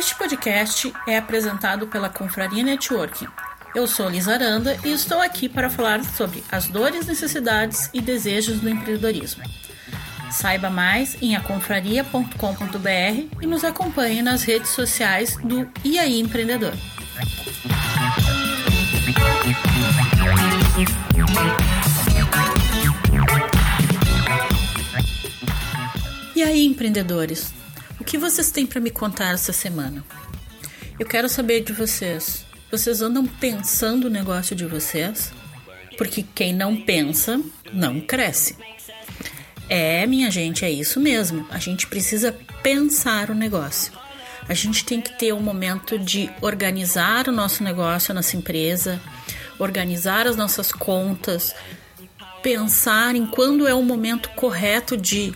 Este podcast é apresentado pela Confraria Networking. Eu sou Liz Aranda e estou aqui para falar sobre as dores, necessidades e desejos do empreendedorismo. Saiba mais em aconfraria.com.br e nos acompanhe nas redes sociais do IAI Empreendedor. E aí, empreendedores? Que vocês têm para me contar essa semana? Eu quero saber de vocês. Vocês andam pensando o negócio de vocês? Porque quem não pensa, não cresce. É, minha gente, é isso mesmo. A gente precisa pensar o negócio. A gente tem que ter um momento de organizar o nosso negócio, a nossa empresa, organizar as nossas contas, pensar em quando é o momento correto de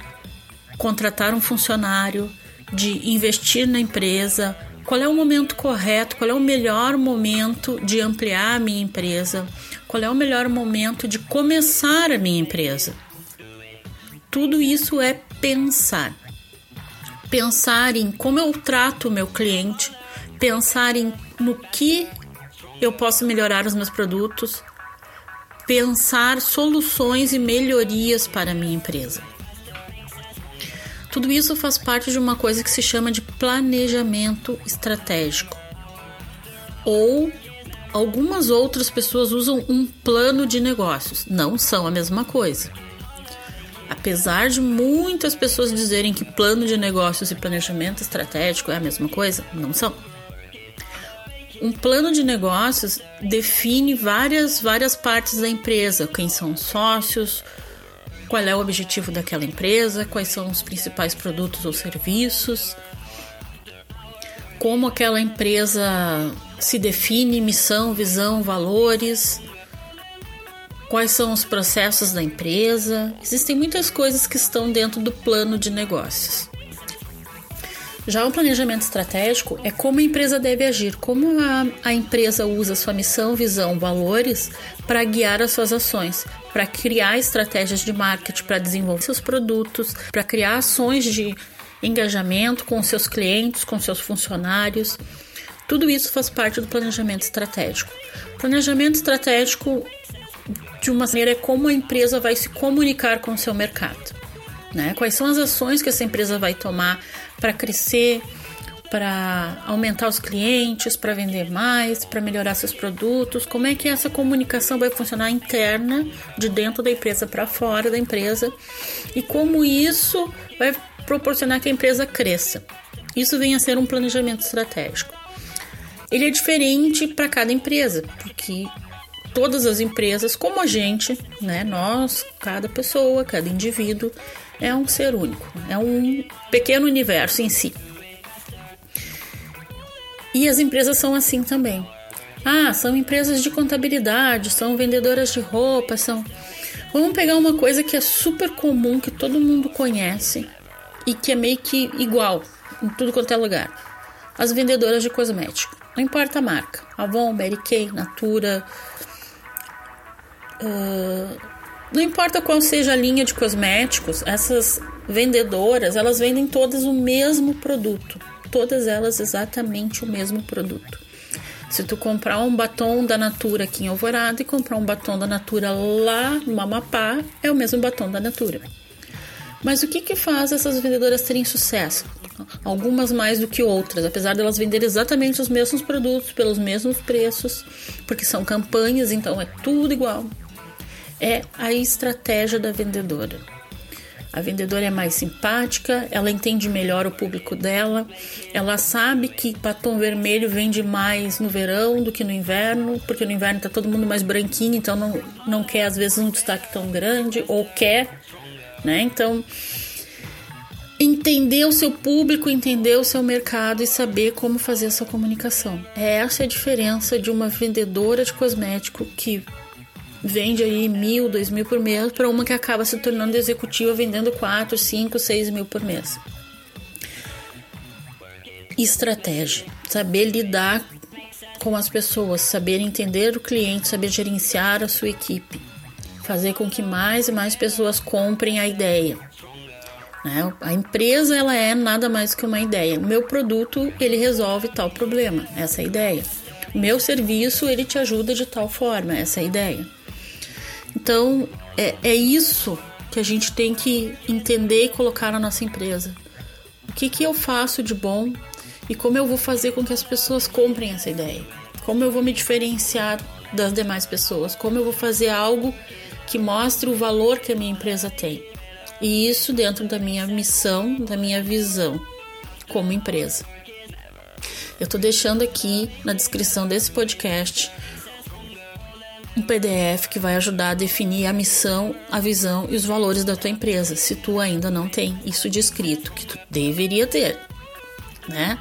contratar um funcionário, de investir na empresa, qual é o momento correto, qual é o melhor momento de ampliar a minha empresa, qual é o melhor momento de começar a minha empresa. Tudo isso é pensar. Pensar em como eu trato o meu cliente, pensar em no que eu posso melhorar os meus produtos, pensar soluções e melhorias para a minha empresa. Tudo isso faz parte de uma coisa que se chama de planejamento estratégico. Ou algumas outras pessoas usam um plano de negócios. Não são a mesma coisa. Apesar de muitas pessoas dizerem que plano de negócios e planejamento estratégico é a mesma coisa, não são. Um plano de negócios define várias, várias partes da empresa, quem são os sócios, qual é o objetivo daquela empresa, quais são os principais produtos ou serviços, como aquela empresa se define, missão, visão, valores, quais são os processos da empresa. Existem muitas coisas que estão dentro do plano de negócios. Já o planejamento estratégico é como a empresa deve agir, como a, a empresa usa sua missão, visão, valores para guiar as suas ações, para criar estratégias de marketing, para desenvolver seus produtos, para criar ações de engajamento com seus clientes, com seus funcionários. Tudo isso faz parte do planejamento estratégico. Planejamento estratégico, de uma maneira, é como a empresa vai se comunicar com o seu mercado. Né? Quais são as ações que essa empresa vai tomar para crescer, para aumentar os clientes, para vender mais, para melhorar seus produtos? Como é que essa comunicação vai funcionar interna, de dentro da empresa para fora da empresa? E como isso vai proporcionar que a empresa cresça? Isso vem a ser um planejamento estratégico. Ele é diferente para cada empresa, porque todas as empresas, como a gente, né, nós, cada pessoa, cada indivíduo, é um ser único, é um pequeno universo em si. E as empresas são assim também. Ah, são empresas de contabilidade, são vendedoras de roupa, são. Vamos pegar uma coisa que é super comum, que todo mundo conhece e que é meio que igual em tudo quanto é lugar. As vendedoras de cosméticos. Não importa a marca. Avon, Mary Kay, Natura. Uh, não importa qual seja a linha de cosméticos, essas vendedoras, elas vendem todas o mesmo produto. Todas elas exatamente o mesmo produto. Se tu comprar um batom da Natura aqui em Alvorada e comprar um batom da Natura lá no Amapá, é o mesmo batom da Natura. Mas o que que faz essas vendedoras terem sucesso? Algumas mais do que outras, apesar de elas venderem exatamente os mesmos produtos pelos mesmos preços, porque são campanhas, então é tudo igual é a estratégia da vendedora. A vendedora é mais simpática, ela entende melhor o público dela, ela sabe que batom vermelho vende mais no verão do que no inverno, porque no inverno tá todo mundo mais branquinho, então não, não quer às vezes um destaque tão grande, ou quer, né? Então, entender o seu público, entender o seu mercado e saber como fazer essa comunicação. É essa a diferença de uma vendedora de cosmético que vende aí mil, dois mil por mês para uma que acaba se tornando executiva vendendo quatro, cinco, seis mil por mês. Estratégia, saber lidar com as pessoas, saber entender o cliente, saber gerenciar a sua equipe, fazer com que mais e mais pessoas comprem a ideia. Né? A empresa ela é nada mais que uma ideia. O meu produto ele resolve tal problema, essa é a ideia. O meu serviço ele te ajuda de tal forma, essa é a ideia. Então é, é isso que a gente tem que entender e colocar na nossa empresa. O que, que eu faço de bom e como eu vou fazer com que as pessoas comprem essa ideia. Como eu vou me diferenciar das demais pessoas. Como eu vou fazer algo que mostre o valor que a minha empresa tem. E isso dentro da minha missão, da minha visão como empresa. Eu estou deixando aqui na descrição desse podcast um PDF que vai ajudar a definir a missão, a visão e os valores da tua empresa, se tu ainda não tem isso descrito, que tu deveria ter, né?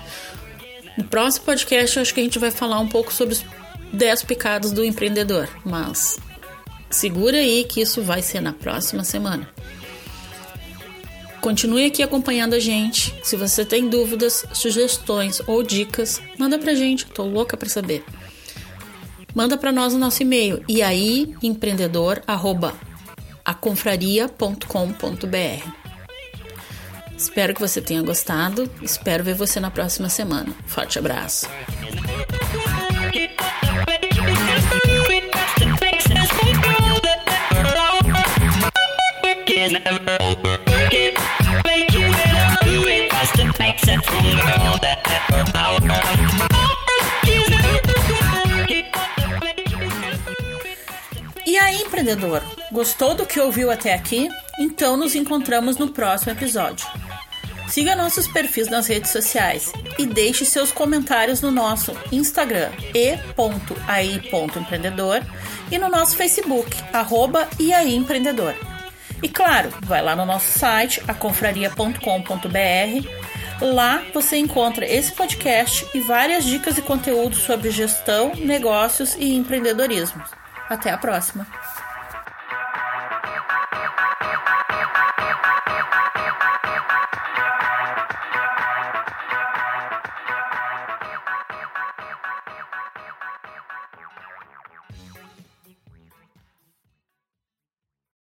No próximo podcast acho que a gente vai falar um pouco sobre os 10 pecados do empreendedor, mas segura aí que isso vai ser na próxima semana. Continue aqui acompanhando a gente. Se você tem dúvidas, sugestões ou dicas, manda pra gente, tô louca para saber manda para nós o nosso e-mail e aí empreendedor@aconfraria.com.br. Espero que você tenha gostado. Espero ver você na próxima semana. Forte abraço. E aí, empreendedor, gostou do que ouviu até aqui? Então nos encontramos no próximo episódio. Siga nossos perfis nas redes sociais e deixe seus comentários no nosso Instagram e.ai.empreendedor e no nosso Facebook, arroba Empreendedor. E claro, vai lá no nosso site, aconfraria.com.br. Lá você encontra esse podcast e várias dicas e conteúdos sobre gestão, negócios e empreendedorismo. Até a próxima!